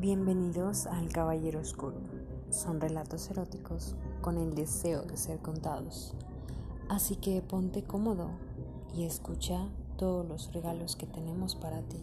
Bienvenidos al Caballero Oscuro. Son relatos eróticos con el deseo de ser contados. Así que ponte cómodo y escucha todos los regalos que tenemos para ti.